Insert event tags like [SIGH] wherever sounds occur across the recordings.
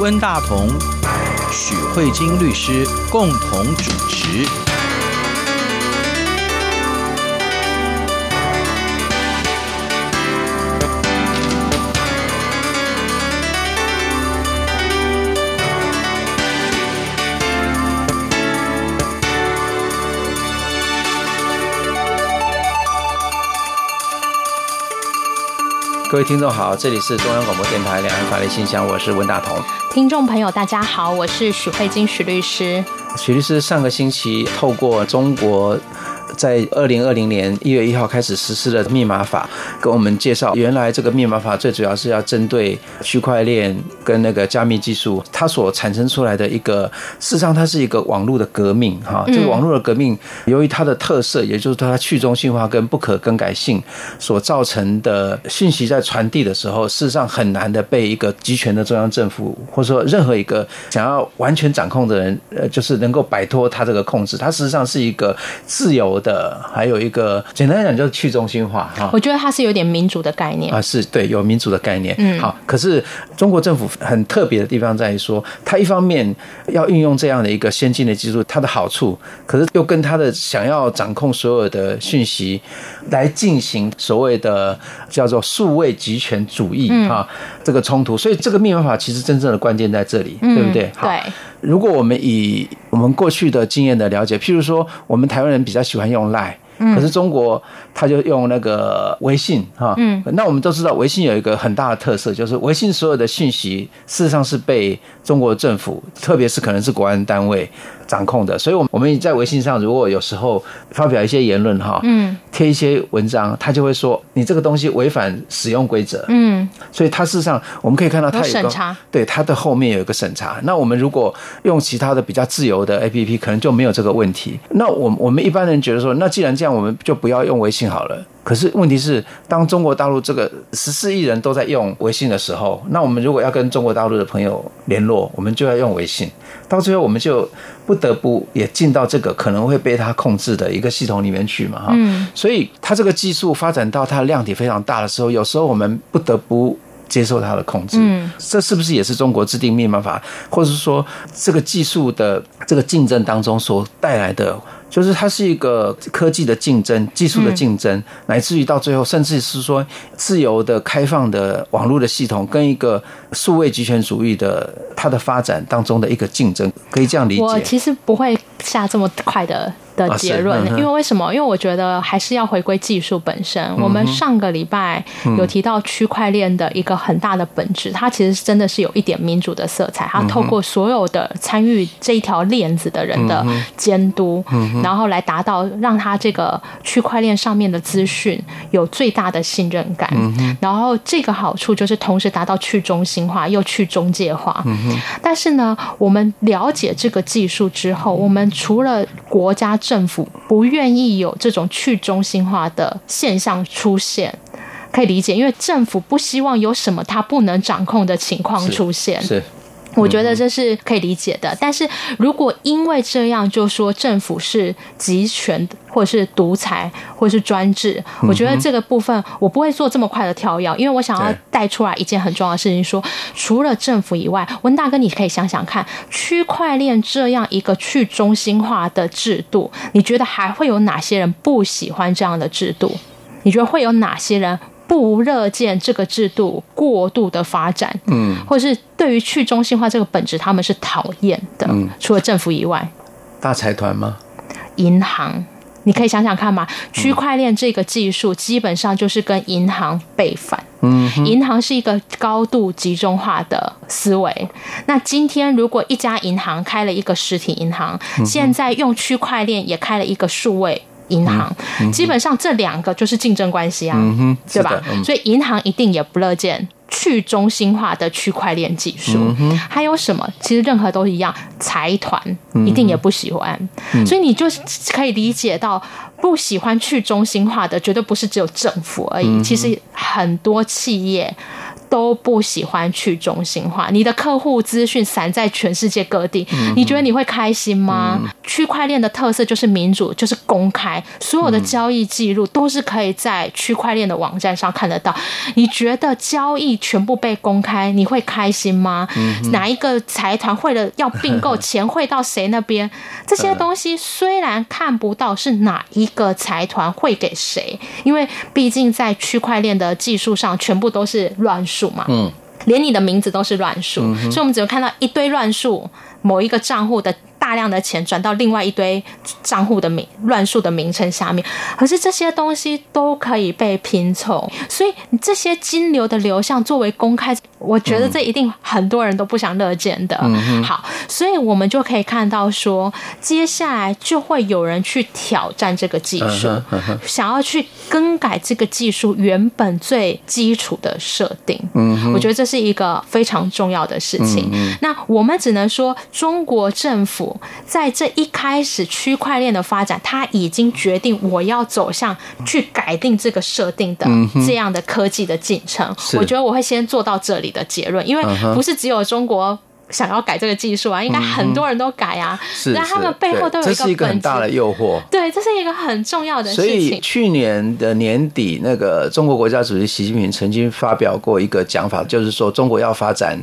温大同、许慧晶律师共同主持。各位听众好，这里是中央广播电台两岸法律信箱，我是温大同。听众朋友大家好，我是许慧晶许律师。许律师上个星期透过中国。在二零二零年一月一号开始实施的密码法，跟我们介绍，原来这个密码法最主要是要针对区块链跟那个加密技术，它所产生出来的一个，事实上它是一个网络的革命哈。这个网络的革命，由于它的特色，也就是它去中心化跟不可更改性所造成的信息在传递的时候，事实上很难的被一个集权的中央政府，或者说任何一个想要完全掌控的人，呃，就是能够摆脱它这个控制。它事实上是一个自由的，还有一个简单来讲就是去中心化哈。我觉得它是有点民主的概念啊，是对，有民主的概念。嗯，好，可是中国政府很特别的地方在于说，它一方面要运用这样的一个先进的技术，它的好处，可是又跟它的想要掌控所有的讯息来进行所谓的叫做数位集权主义哈，这个冲突。所以这个密码法其实真正的关键在这里，对不对？好，对。如果我们以我们过去的经验的了解，譬如说，我们台湾人比较喜欢用 Line，可是中国他就用那个微信哈。嗯，那我们都知道，微信有一个很大的特色，就是微信所有的信息事实上是被中国政府，特别是可能是国安单位。掌控的，所以，我我们在微信上，如果有时候发表一些言论哈，嗯，贴一些文章，他就会说你这个东西违反使用规则，嗯，所以它事实上我们可以看到它有个审查，对，它的后面有一个审查。那我们如果用其他的比较自由的 APP，可能就没有这个问题。那我我们一般人觉得说，那既然这样，我们就不要用微信好了。可是问题是，当中国大陆这个十四亿人都在用微信的时候，那我们如果要跟中国大陆的朋友联络，我们就要用微信。到最后，我们就不得不也进到这个可能会被他控制的一个系统里面去嘛，哈。嗯。所以，它这个技术发展到它的量体非常大的时候，有时候我们不得不接受它的控制。嗯。这是不是也是中国制定密码法，或者是说这个技术的这个竞争当中所带来的？就是它是一个科技的竞争、技术的竞争，乃至于到最后，甚至是说自由的、开放的网络的系统，跟一个数位极权主义的它的发展当中的一个竞争，可以这样理解。我其实不会下这么快的。的结论，因为为什么？因为我觉得还是要回归技术本身。我们上个礼拜有提到区块链的一个很大的本质，它其实真的是有一点民主的色彩。它透过所有的参与这一条链子的人的监督，然后来达到让它这个区块链上面的资讯有最大的信任感。然后这个好处就是同时达到去中心化又去中介化。但是呢，我们了解这个技术之后，我们除了国家。政府不愿意有这种去中心化的现象出现，可以理解，因为政府不希望有什么他不能掌控的情况出现。是。是我觉得这是可以理解的，但是如果因为这样就说政府是集权或者是独裁或者是专制，我觉得这个部分我不会做这么快的跳跃，因为我想要带出来一件很重要的事情说，说除了政府以外，温大哥你可以想想看，区块链这样一个去中心化的制度，你觉得还会有哪些人不喜欢这样的制度？你觉得会有哪些人？不乐见这个制度过度的发展，嗯，或者是对于去中心化这个本质，他们是讨厌的。嗯，除了政府以外，大财团吗？银行，你可以想想看嘛。区块链这个技术基本上就是跟银行背反。嗯，银行是一个高度集中化的思维。那今天如果一家银行开了一个实体银行，现在用区块链也开了一个数位。银行。基本上这两个就是竞争关系啊，嗯、对吧？所以银行一定也不乐见去中心化的区块链技术。嗯、还有什么？其实任何都一样，财团一定也不喜欢。嗯、所以你就可以理解到，不喜欢去中心化的绝对不是只有政府而已。嗯、其实很多企业。都不喜欢去中心化，你的客户资讯散在全世界各地，你觉得你会开心吗？区块链的特色就是民主，就是公开，所有的交易记录都是可以在区块链的网站上看得到。你觉得交易全部被公开，你会开心吗？嗯、哪一个财团会了要并购，钱汇到谁那边？[LAUGHS] 这些东西虽然看不到是哪一个财团会给谁，因为毕竟在区块链的技术上，全部都是乱数嘛。嗯，连你的名字都是乱数，嗯、所以我们只有看到一堆乱数，某一个账户的。大量的钱转到另外一堆账户的名乱数的名称下面，可是这些东西都可以被拼凑，所以这些金流的流向作为公开，我觉得这一定很多人都不想乐见的。嗯、好，所以我们就可以看到说，接下来就会有人去挑战这个技术，嗯嗯、想要去更改这个技术原本最基础的设定。嗯，我觉得这是一个非常重要的事情。嗯、那我们只能说，中国政府。在这一开始，区块链的发展，它已经决定我要走向去改定这个设定的这样的科技的进程。嗯、我觉得我会先做到这里的结论，因为不是只有中国想要改这个技术啊，应该很多人都改啊。是，但他们背后都有一个，这是一个很大的诱惑。对，这是一个很重要的事情。所以去年的年底，那个中国国家主席习近平曾经发表过一个讲法，就是说中国要发展。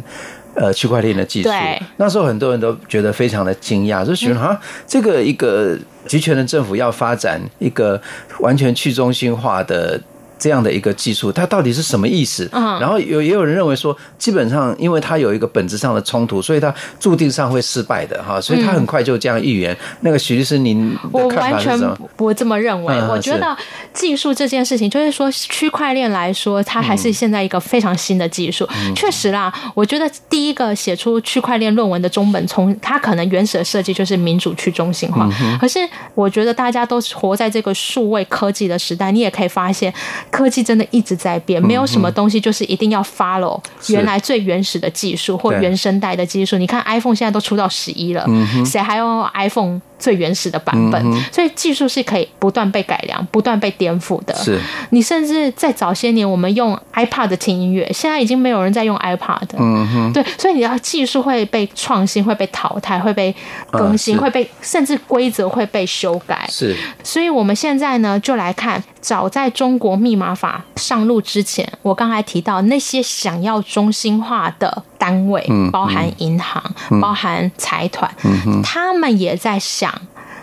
呃，区块链的技术，对那时候很多人都觉得非常的惊讶，就觉得啊，这个一个集权的政府要发展一个完全去中心化的。这样的一个技术，它到底是什么意思？然后有也有人认为说，基本上因为它有一个本质上的冲突，所以它注定上会失败的哈，所以它很快就这样预言。那个徐律师，您我完全不这么认为。我觉得技术这件事情，就是说区块链来说，它还是现在一个非常新的技术。确实啦，我觉得第一个写出区块链论文的中本聪，它可能原始的设计就是民主去中心化。可是我觉得大家都活在这个数位科技的时代，你也可以发现。科技真的一直在变，没有什么东西就是一定要 follow 原来最原始的技术或原生代的技术。你看 iPhone 现在都出到十一了，谁还用 iPhone？最原始的版本，所以技术是可以不断被改良、不断被颠覆的。是，你甚至在早些年，我们用 iPad 听音乐，现在已经没有人在用 iPad。嗯哼，对，所以你要技术会被创新、会被淘汰、会被更新、会被甚至规则会被修改。是，所以我们现在呢，就来看，早在中国密码法上路之前，我刚才提到那些想要中心化的。单位包含银行，包含财团，他们也在想。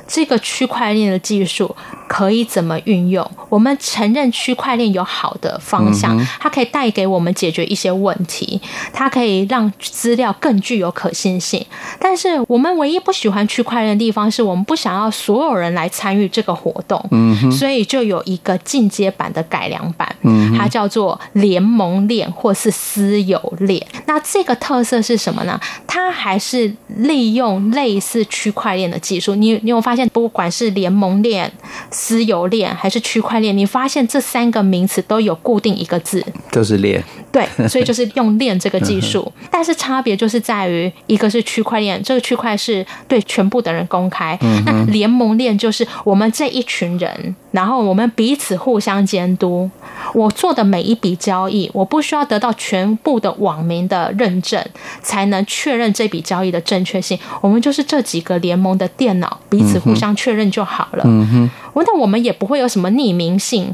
这个区块链的技术可以怎么运用？我们承认区块链有好的方向，它可以带给我们解决一些问题，它可以让资料更具有可信性。但是我们唯一不喜欢区块链的地方，是我们不想要所有人来参与这个活动，所以就有一个进阶版的改良版，它叫做联盟链或是私有链。那这个特色是什么呢？它还是利用类似区块链的技术。你你有发现，不管是联盟链、私有链还是区块链，你发现这三个名词都有固定一个字，就是链。对，所以就是用链这个技术，[LAUGHS] 但是差别就是在于，一个是区块链，这个区块是对全部的人公开；那联盟链就是我们这一群人，然后我们彼此互相监督。我做的每一笔交易，我不需要得到全部的网民的认证，才能确认这笔交易的正确性。我们就是这几个联盟的电脑彼此。互相确认就好了。嗯哼，那我们也不会有什么匿名性。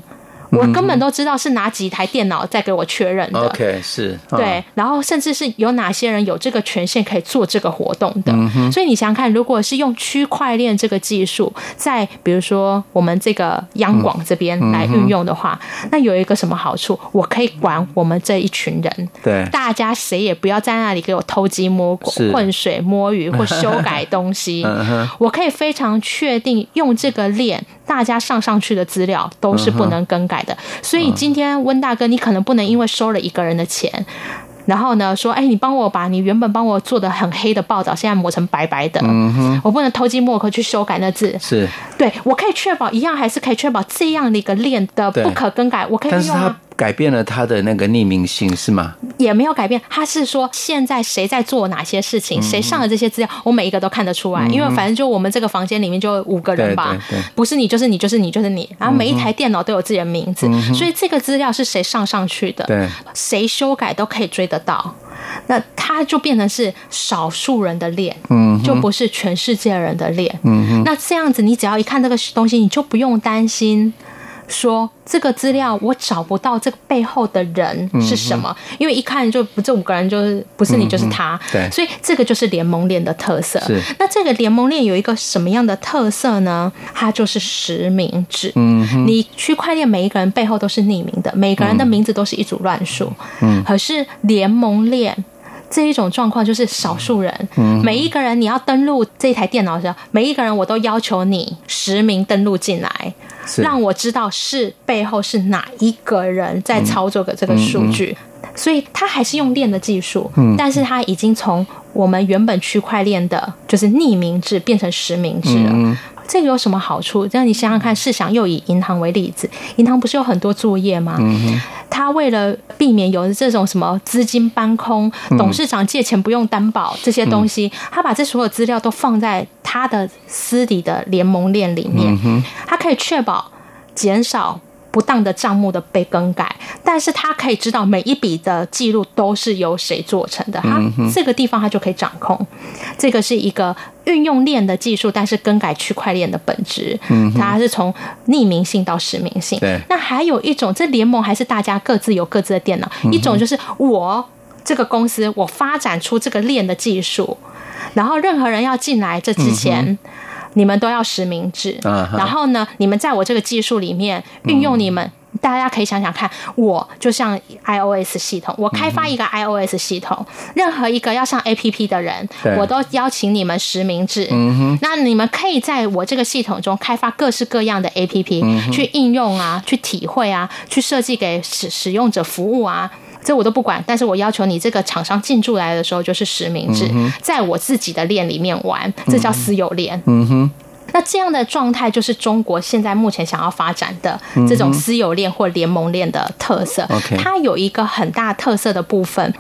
我根本都知道是哪几台电脑在给我确认的。OK，是。对，然后甚至是有哪些人有这个权限可以做这个活动的。所以你想想看，如果是用区块链这个技术，在比如说我们这个央广这边来运用的话，那有一个什么好处？我可以管我们这一群人。对。大家谁也不要在那里给我偷鸡摸狗、浑水摸鱼或修改 [LAUGHS] 东西。我可以非常确定用这个链，大家上上去的资料都是不能更改的。所以今天温大哥，你可能不能因为收了一个人的钱，然后呢说，哎，你帮我把你原本帮我做的很黑的报道，现在抹成白白的，嗯哼，我不能偷鸡摸狗去修改那字，是，对，我可以确保一样，还是可以确保这样的一个链的不可更改，我可以用啊。改变了他的那个匿名性是吗？也没有改变，他是说现在谁在做哪些事情，谁上了这些资料，我每一个都看得出来，因为反正就我们这个房间里面就五个人吧，不是你就是你就是你就是你，然后每一台电脑都有自己的名字，所以这个资料是谁上上去的，谁修改都可以追得到，那他就变成是少数人的脸，嗯，就不是全世界人的脸，嗯，那这样子你只要一看这个东西，你就不用担心。说这个资料我找不到这个背后的人是什么，嗯、因为一看就不这五个人就是不是你就是他，嗯、对，所以这个就是联盟链的特色。是，那这个联盟链有一个什么样的特色呢？它就是实名制。嗯，你区块链每一个人背后都是匿名的，每个人的名字都是一组乱数。嗯，可是联盟链。这一种状况就是少数人，每一个人你要登录这台电脑的时候，每一个人我都要求你实名登录进来，让我知道是背后是哪一个人在操作的这个数据。所以他还是用链的技术，嗯。但是他已经从我们原本区块链的就是匿名制变成实名制了。这个有什么好处？让你想想看，试想又以银行为例子，银行不是有很多作业吗？嗯、他为了避免有这种什么资金搬空、嗯、董事长借钱不用担保这些东西，嗯、他把这所有资料都放在他的私底的联盟链里面，嗯、他可以确保减少。不当的账目的被更改，但是他可以知道每一笔的记录都是由谁做成的，他这个地方他就可以掌控。这个是一个运用链的技术，但是更改区块链的本质，它是从匿名性到实名性。对，那还有一种，这联盟还是大家各自有各自的电脑，一种就是我这个公司我发展出这个链的技术，然后任何人要进来这之前。你们都要实名制，uh huh. 然后呢，你们在我这个技术里面运用你们，嗯、大家可以想想看，我就像 iOS 系统，我开发一个 iOS 系统，嗯、任何一个要上 APP 的人，我都邀请你们实名制。嗯、那你们可以在我这个系统中开发各式各样的 APP、嗯、去应用啊，去体会啊，去设计给使使用者服务啊。这我都不管，但是我要求你这个厂商进驻来的时候就是实名制，嗯、在我自己的链里面玩，这叫私有链。嗯哼，那这样的状态就是中国现在目前想要发展的这种私有链或联盟链的特色。嗯、它有一个很大特色的部分。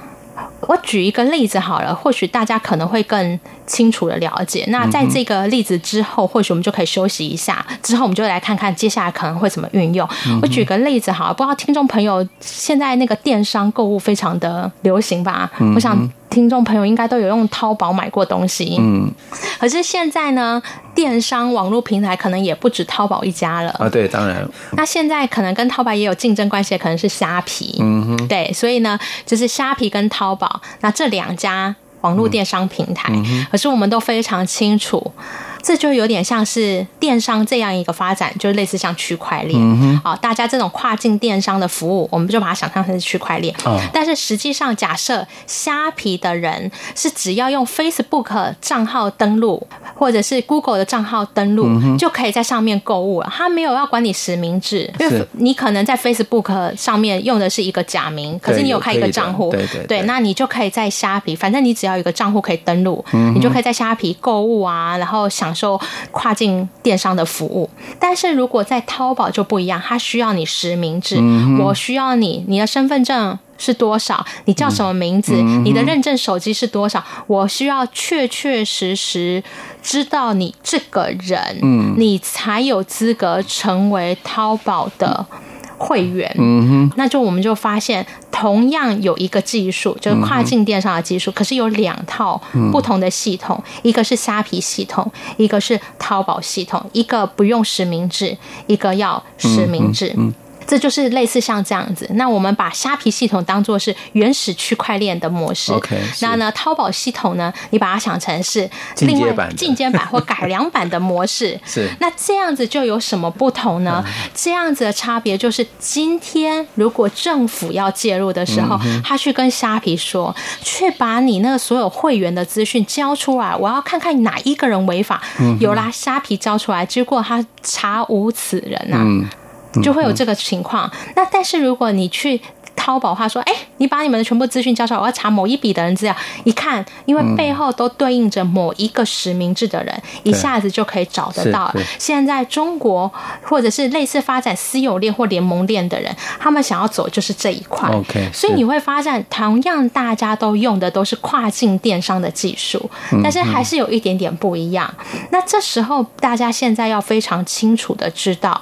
我举一个例子好了，或许大家可能会更清楚的了解。那在这个例子之后，或许我们就可以休息一下，之后我们就来看看接下来可能会怎么运用。我举个例子好了，不知道听众朋友现在那个电商购物非常的流行吧？我想。听众朋友应该都有用淘宝买过东西，嗯，可是现在呢，电商网络平台可能也不止淘宝一家了啊。对，当然。那现在可能跟淘宝也有竞争关系，可能是虾皮，嗯哼，对，所以呢，就是虾皮跟淘宝，那这两家网络电商平台，嗯嗯、可是我们都非常清楚。这就有点像是电商这样一个发展，就类似像区块链，嗯哼，啊，大家这种跨境电商的服务，我们就把它想象成是区块链。哦，但是实际上，假设虾皮的人是只要用 Facebook 账号登录，或者是 Google 的账号登录，嗯、就可以在上面购物了。他没有要管你实名制，因为你可能在 Facebook 上面用的是一个假名，可是你有开一个账户，对对对，对，那你就可以在虾皮，反正你只要有一个账户可以登录，嗯、你就可以在虾皮购物啊，然后享受跨境电商的服务，但是如果在淘宝就不一样，它需要你实名制，嗯、我需要你，你的身份证是多少？你叫什么名字？你的认证手机是多少？我需要确确实实知道你这个人，嗯、你才有资格成为淘宝的。会员，嗯哼，那就我们就发现，同样有一个技术，就是跨境电商的技术，嗯、可是有两套不同的系统，嗯、一个是虾皮系统，一个是淘宝系统，一个不用实名制，一个要实名制。嗯这就是类似像这样子，那我们把虾皮系统当做是原始区块链的模式。OK，那呢，淘宝系统呢，你把它想成是另外进阶版或改良版的模式。[LAUGHS] 是，那这样子就有什么不同呢？这样子的差别就是，今天如果政府要介入的时候，他去跟虾皮说，去把你那个所有会员的资讯交出来，我要看看哪一个人违法。有啦，虾皮交出来，结果他查无此人啊。就会有这个情况。那但是如果你去淘宝话说，哎，你把你们的全部资讯交出来，我要查某一笔的人资料，一看，因为背后都对应着某一个实名制的人，一下子就可以找得到。现在中国或者是类似发展私有链或联盟链的人，他们想要走就是这一块。OK，所以你会发现，同样大家都用的都是跨境电商的技术，但是还是有一点点不一样。那这时候大家现在要非常清楚的知道。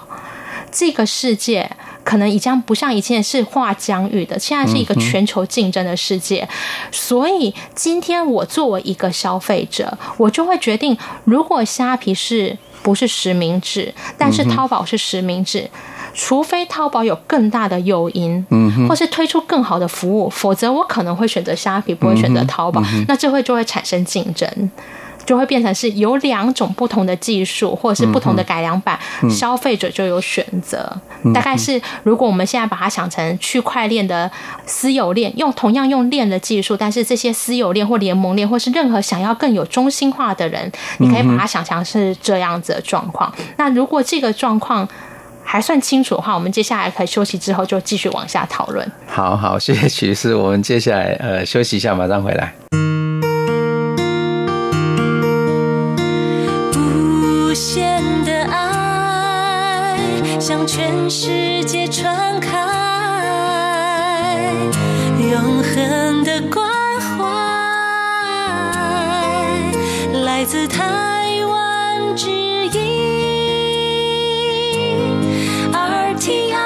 这个世界可能已经不像以前是划疆域的，现在是一个全球竞争的世界。所以今天我作为一个消费者，我就会决定，如果虾皮是不是实名制，但是淘宝是实名制，除非淘宝有更大的诱因，嗯，或是推出更好的服务，否则我可能会选择虾皮，不会选择淘宝，嗯、那这会就会产生竞争。就会变成是有两种不同的技术，或者是不同的改良版，嗯、消费者就有选择。嗯、大概是，如果我们现在把它想成区块链的私有链，用同样用链的技术，但是这些私有链或联盟链，或是任何想要更有中心化的人，你可以把它想象是这样子的状况。嗯、那如果这个状况还算清楚的话，我们接下来可以休息之后就继续往下讨论。好好，谢谢曲师，我们接下来呃休息一下，马上回来。向全世界传开，永恒的关怀，来自台湾之音 RTI。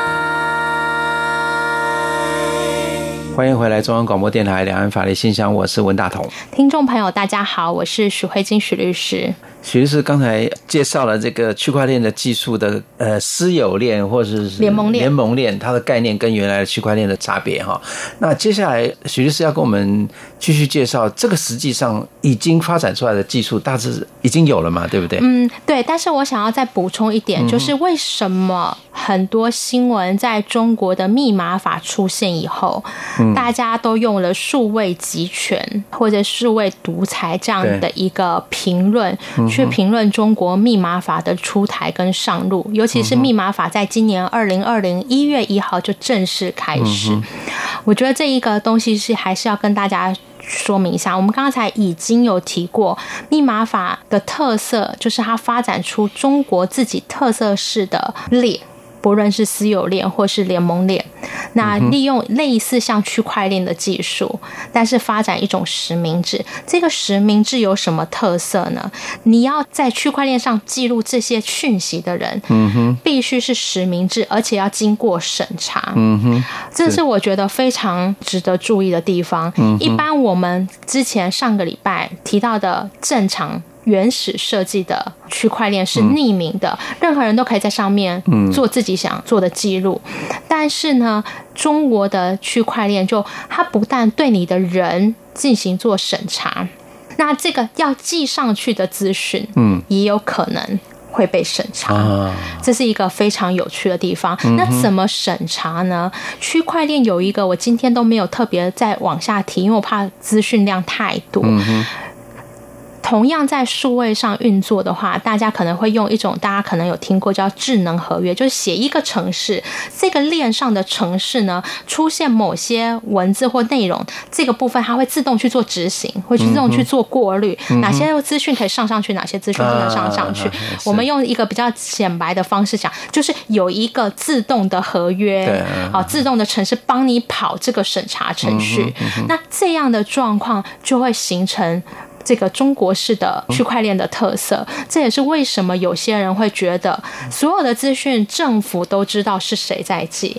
欢迎回来，中央广播电台两岸法律信箱，我是文大同。听众朋友，大家好，我是许慧金许律师。许律师刚才介绍了这个区块链的技术的呃私有链或者是联盟链，联盟链它的概念跟原来的区块链的差别哈。那接下来许律师要跟我们继续介绍这个实际上已经发展出来的技术，大致已经有了嘛，对不对？嗯，对。但是我想要再补充一点，就是为什么很多新闻在中国的密码法出现以后，大家都用了数位集权或者数位独裁这样的一个评论。去评论中国密码法的出台跟上路，尤其是密码法在今年二零二零一月一号就正式开始。我觉得这一个东西是还是要跟大家说明一下。我们刚才已经有提过，密码法的特色就是它发展出中国自己特色式的链。不论是私有链或是联盟链，那利用类似像区块链的技术，但是发展一种实名制。这个实名制有什么特色呢？你要在区块链上记录这些讯息的人，嗯哼，必须是实名制，而且要经过审查，嗯哼，这是我觉得非常值得注意的地方。一般我们之前上个礼拜提到的正常。原始设计的区块链是匿名的，嗯、任何人都可以在上面做自己想做的记录。嗯、但是呢，中国的区块链就它不但对你的人进行做审查，那这个要记上去的资讯，嗯，也有可能会被审查。嗯、这是一个非常有趣的地方。嗯、那怎么审查呢？区块链有一个，我今天都没有特别再往下提，因为我怕资讯量太多。嗯同样在数位上运作的话，大家可能会用一种大家可能有听过叫智能合约，就是写一个城市，这个链上的城市呢，出现某些文字或内容，这个部分它会自动去做执行，会自动去做过滤，嗯、哪些资讯可以上上去，哪些资讯不能上上去。啊、我们用一个比较显白的方式讲，就是有一个自动的合约，啊，自动的城市帮你跑这个审查程序，嗯嗯、那这样的状况就会形成。这个中国式的区块链的特色，这也是为什么有些人会觉得所有的资讯政府都知道是谁在记，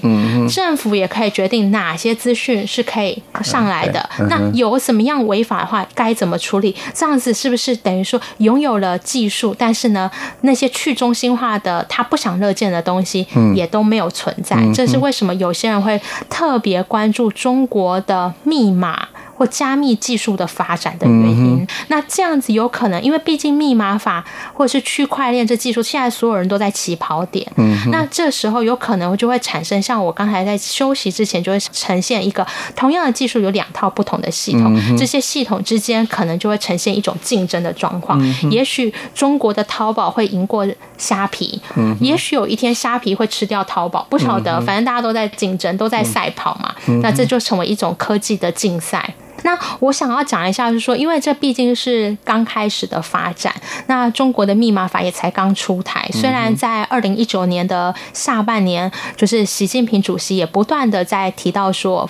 政府也可以决定哪些资讯是可以上来的。那有什么样违法的话，该怎么处理？这样子是不是等于说拥有了技术，但是呢，那些去中心化的他不想乐见的东西也都没有存在？这是为什么有些人会特别关注中国的密码？或加密技术的发展的原因，嗯、那这样子有可能，因为毕竟密码法或者是区块链这技术，现在所有人都在起跑点。嗯，那这时候有可能就会产生，像我刚才在休息之前就会呈现一个同样的技术有两套不同的系统，嗯、这些系统之间可能就会呈现一种竞争的状况。嗯、也许中国的淘宝会赢过虾皮，嗯、也许有一天虾皮会吃掉淘宝，不晓得，嗯、反正大家都在竞争，都在赛跑嘛。嗯、那这就成为一种科技的竞赛。那我想要讲一下，就是说，因为这毕竟是刚开始的发展，那中国的密码法也才刚出台。虽然在二零一九年的下半年，就是习近平主席也不断的在提到说。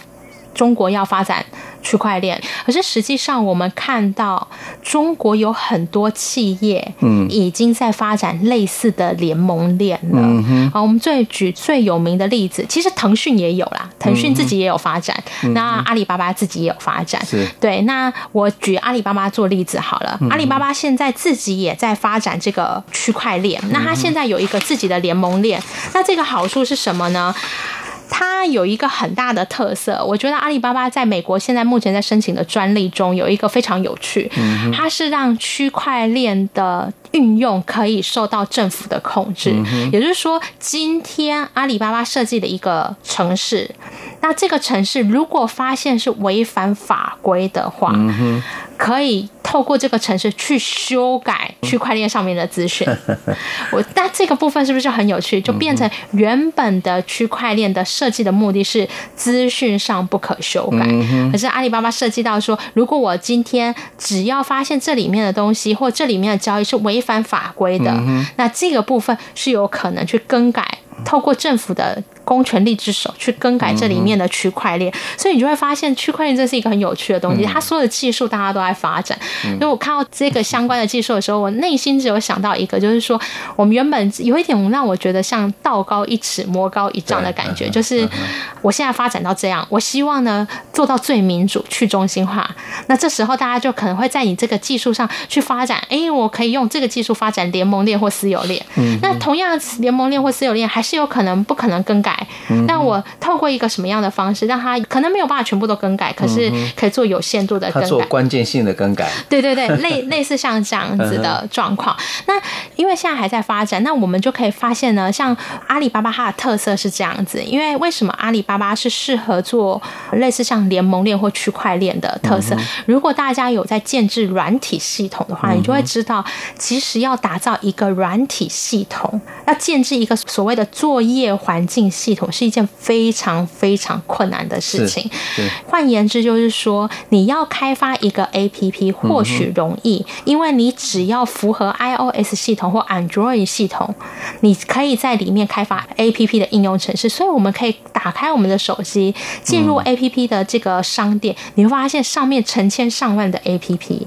中国要发展区块链，可是实际上我们看到中国有很多企业，嗯，已经在发展类似的联盟链了。嗯，好，我们最举最有名的例子，其实腾讯也有啦，腾讯自己也有发展，嗯、那阿里巴巴自己也有发展。是，对，那我举阿里巴巴做例子好了，嗯、阿里巴巴现在自己也在发展这个区块链，那它现在有一个自己的联盟链，那这个好处是什么呢？它有一个很大的特色，我觉得阿里巴巴在美国现在目前在申请的专利中有一个非常有趣，它是让区块链的运用可以受到政府的控制，也就是说，今天阿里巴巴设计的一个城市，那这个城市如果发现是违反法规的话，可以透过这个城市去修改区块链上面的资讯。[LAUGHS] 我那这个部分是不是很有趣？就变成原本的区块链的设计的目的是资讯上不可修改，可是阿里巴巴设计到说，如果我今天只要发现这里面的东西或这里面的交易是违反法规的，那这个部分是有可能去更改，透过政府的。公权力之手去更改这里面的区块链，所以你就会发现区块链这是一个很有趣的东西。它所有的技术大家都在发展。因为我看到这个相关的技术的时候，我内心只有想到一个，就是说我们原本有一点让我觉得像道高一尺，魔高一丈的感觉，就是我现在发展到这样，我希望呢做到最民主、去中心化。那这时候大家就可能会在你这个技术上去发展，哎，我可以用这个技术发展联盟链或私有链。那同样联盟链或私有链还是有可能不可能更改。但我透过一个什么样的方式，让它可能没有办法全部都更改，可是可以做有限度的更改，做关键性的更改。对对对，[LAUGHS] 类类似像这样子的状况。那因为现在还在发展，那我们就可以发现呢，像阿里巴巴它的特色是这样子。因为为什么阿里巴巴是适合做类似像联盟链或区块链的特色？如果大家有在建制软体系统的话，你就会知道，其实要打造一个软体系统，要建制一个所谓的作业环境系统。系统是一件非常非常困难的事情。换言之，就是说，你要开发一个 APP 或许容易，因为你只要符合 iOS 系统或 Android 系统，你可以在里面开发 APP 的应用程式。所以，我们可以打开我们的手机，进入 APP 的这个商店，你会发现上面成千上万的 APP。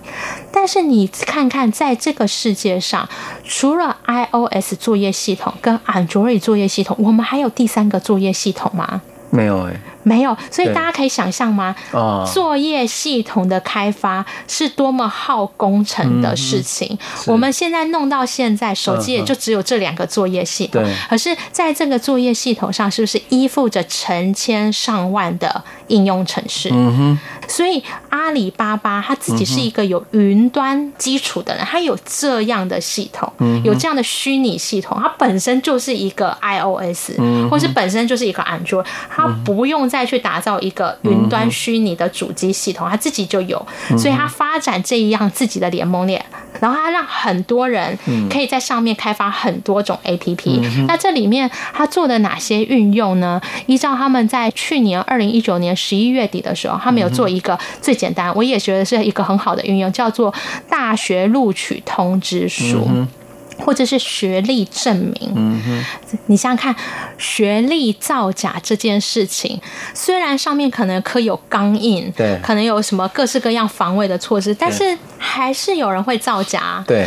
但是，你看看，在这个世界上，除了 iOS 作业系统跟 Android 作业系统，我们还有第三个作业系统吗？没有哎、没有，所以大家可以想象吗？作业系统的开发是多么耗工程的事情。我们现在弄到现在，手机也就只有这两个作业系统。可是在这个作业系统上，是不是依附着成千上万的应用程式？嗯哼。所以阿里巴巴他自己是一个有云端基础的人，他有这样的系统，有这样的虚拟系统，它本身就是一个 iOS，或是本身就是一个 Android，它不用再。再去打造一个云端虚拟的主机系统，他自己就有，所以他发展这一样自己的联盟链，然后他让很多人可以在上面开发很多种 APP。那这里面他做的哪些运用呢？依照他们在去年二零一九年十一月底的时候，他们有做一个最简单，我也觉得是一个很好的运用，叫做大学录取通知书。或者是学历证明，嗯哼，你想想看，学历造假这件事情，虽然上面可能刻有钢印，对，可能有什么各式各样防卫的措施，但是还是有人会造假，对。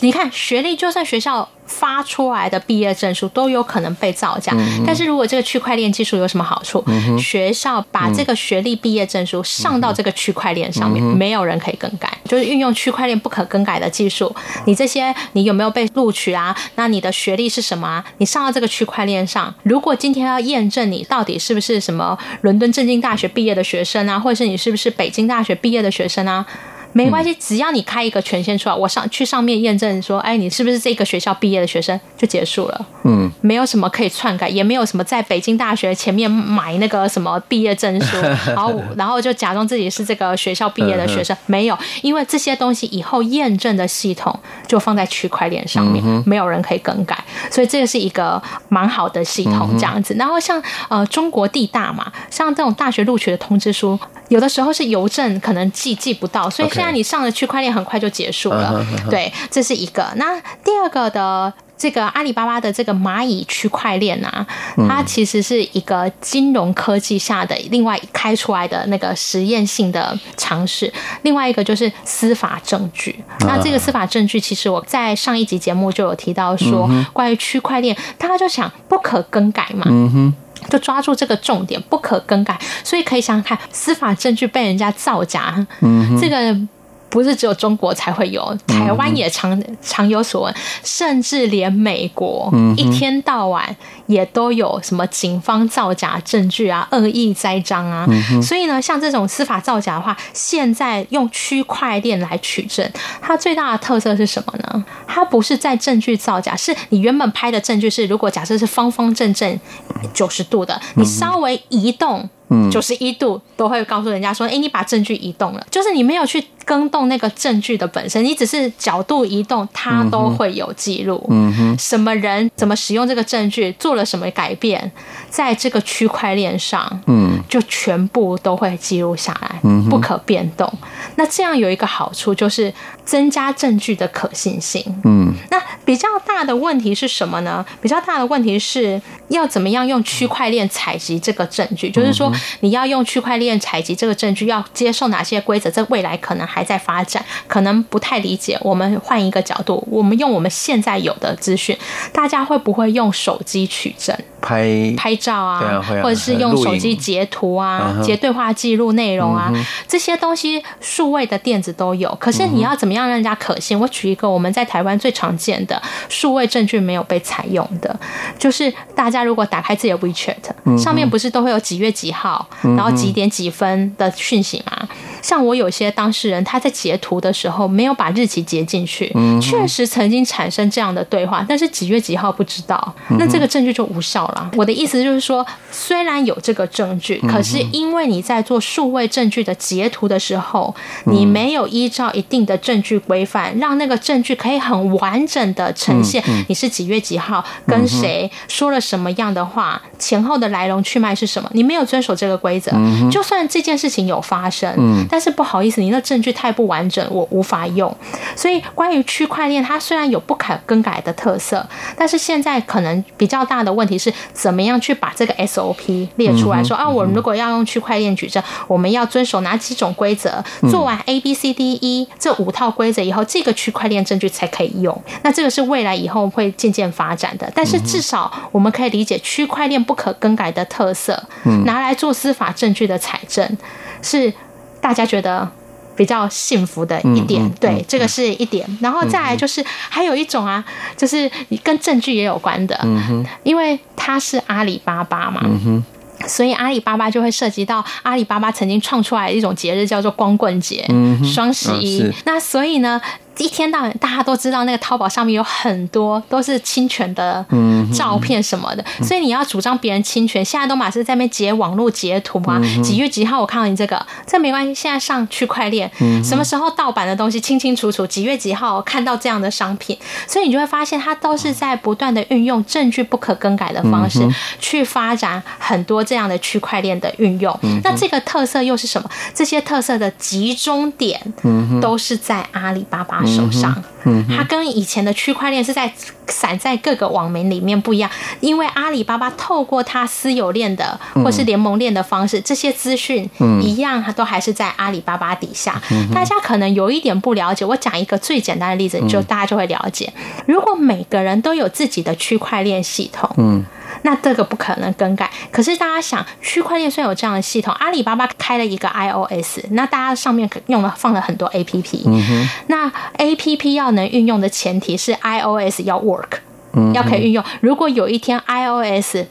你看学历，就算学校发出来的毕业证书都有可能被造假。但是如果这个区块链技术有什么好处？学校把这个学历毕业证书上到这个区块链上面，没有人可以更改，就是运用区块链不可更改的技术。你这些你有没有被录取啊？那你的学历是什么啊？你上到这个区块链上，如果今天要验证你到底是不是什么伦敦政经大学毕业的学生啊，或者是你是不是北京大学毕业的学生啊？没关系，只要你开一个权限出来，我上去上面验证说，哎，你是不是这个学校毕业的学生，就结束了。嗯，没有什么可以篡改，也没有什么在北京大学前面买那个什么毕业证书，[LAUGHS] 然后然后就假装自己是这个学校毕业的学生，没有，因为这些东西以后验证的系统就放在区块链上面，没有人可以更改，所以这个是一个蛮好的系统这样子。然后像呃中国地大嘛，像这种大学录取的通知书，有的时候是邮政可能寄寄不到，所以现在。你上了区块链很快就结束了，对，这是一个。那第二个的这个阿里巴巴的这个蚂蚁区块链啊，它其实是一个金融科技下的另外开出来的那个实验性的尝试。另外一个就是司法证据。那这个司法证据，其实我在上一集节目就有提到说，关于区块链，大家就想不可更改嘛。嗯哼。就抓住这个重点，不可更改。所以可以想想看，司法证据被人家造假，嗯，这个。不是只有中国才会有，台湾也常常有所闻，甚至连美国一天到晚也都有什么警方造假证据啊、恶意栽赃啊。所以呢，像这种司法造假的话，现在用区块链来取证，它最大的特色是什么呢？它不是在证据造假，是你原本拍的证据是，如果假设是方方正正九十度的，你稍微移动。九十一度都会告诉人家说：“哎，你把证据移动了，就是你没有去更动那个证据的本身，你只是角度移动，它都会有记录。嗯哼，什么人怎么使用这个证据，做了什么改变，在这个区块链上，嗯，就全部都会记录下来，不可变动。那这样有一个好处就是增加证据的可信性。嗯，那比较大的问题是什么呢？比较大的问题是要怎么样用区块链采集这个证据，就是说。你要用区块链采集这个证据，要接受哪些规则？这未来可能还在发展，可能不太理解。我们换一个角度，我们用我们现在有的资讯，大家会不会用手机取证？拍拍照啊，啊啊或者是用手机截图啊，截对话记录内容啊，嗯、这些东西数位的电子都有。可是你要怎么样让人家可信？我举一个我们在台湾最常见的数位证据没有被采用的，就是大家如果打开自己的 WeChat，上面不是都会有几月几号，然后几点几分的讯息吗？像我有些当事人，他在截图的时候没有把日期截进去，确实曾经产生这样的对话，但是几月几号不知道，那这个证据就无效了。我的意思就是说，虽然有这个证据，可是因为你在做数位证据的截图的时候，你没有依照一定的证据规范，让那个证据可以很完整的呈现你是几月几号跟谁说了什么样的话，前后的来龙去脉是什么，你没有遵守这个规则，就算这件事情有发生。但是不好意思，你那证据太不完整，我无法用。所以关于区块链，它虽然有不可更改的特色，但是现在可能比较大的问题是，怎么样去把这个 SOP 列出来说啊？我如果要用区块链举证，我们要遵守哪几种规则？做完 A B C D E 这五套规则以后，这个区块链证据才可以用。那这个是未来以后会渐渐发展的。但是至少我们可以理解区块链不可更改的特色，拿来做司法证据的采证是。大家觉得比较幸福的一点，对，这个是一点。然后再来就是还有一种啊，就是跟证据也有关的，因为它是阿里巴巴嘛，所以阿里巴巴就会涉及到阿里巴巴曾经创出来的一种节日，叫做光棍节、双十一。那所以呢，一天到晚，大家都知道那个淘宝上面有很多都是侵权的照片什么的，所以你要主张别人侵权，现在都马是在那边截网络截图啊，嗯、几月几号我看到你这个，这没关系，现在上区块链，嗯、什么时候盗版的东西清清楚楚，几月几号看到这样的商品，所以你就会发现它都是在不断的运用证据不可更改的方式去发展很多这样的区块链的运用。嗯、那这个特色又是什么？这些特色的集中点都是在阿里巴巴手上，它跟以前的区块链是在散在各个网民里面不一样，因为阿里巴巴透过它私有链的或是联盟链的方式，这些资讯一样，它都还是在阿里巴巴底下。大家可能有一点不了解，我讲一个最简单的例子，就大家就会了解。如果每个人都有自己的区块链系统，那这个不可能更改。可是大家想，区块链虽然有这样的系统，阿里巴巴开了一个 iOS，那大家上面用了放了很多 APP，那 APP 要能运用的前提是 iOS 要 work，要可以运用。如果有一天 iOS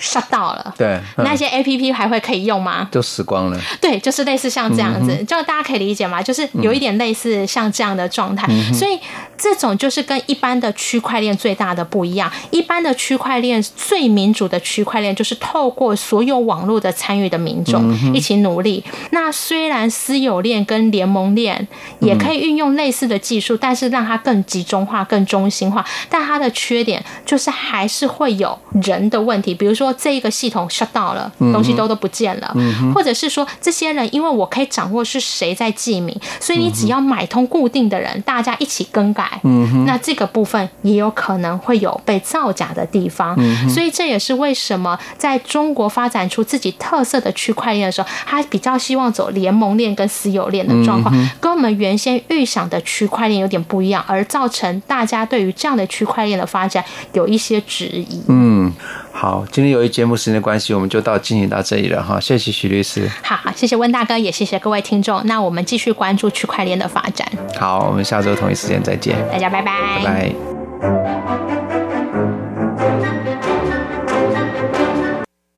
shut down 了，对，那些 A P P 还会可以用吗？就死光了。对，就是类似像这样子，就大家可以理解吗？就是有一点类似像这样的状态，嗯、所以这种就是跟一般的区块链最大的不一样。一般的区块链最民主的区块链就是透过所有网络的参与的民众一起努力。嗯、那虽然私有链跟联盟链也可以运用类似的技术，嗯、但是让它更集中化、更中心化，但它的缺点就是还是会有人的问题，比如说。说这一个系统 shut down 了，东西都都不见了，嗯、或者是说这些人，因为我可以掌握是谁在记名，所以你只要买通固定的人，大家一起更改，嗯，那这个部分也有可能会有被造假的地方，嗯，所以这也是为什么在中国发展出自己特色的区块链的时候，他比较希望走联盟链跟私有链的状况，嗯、跟我们原先预想的区块链有点不一样，而造成大家对于这样的区块链的发展有一些质疑。嗯，好，今天由于节目时间的关系，我们就到进行到这里了哈，谢谢许律师。好，谢谢温大哥，也谢谢各位听众。那我们继续关注区块链的发展。好，我们下周同一时间再见。大家拜拜。拜拜。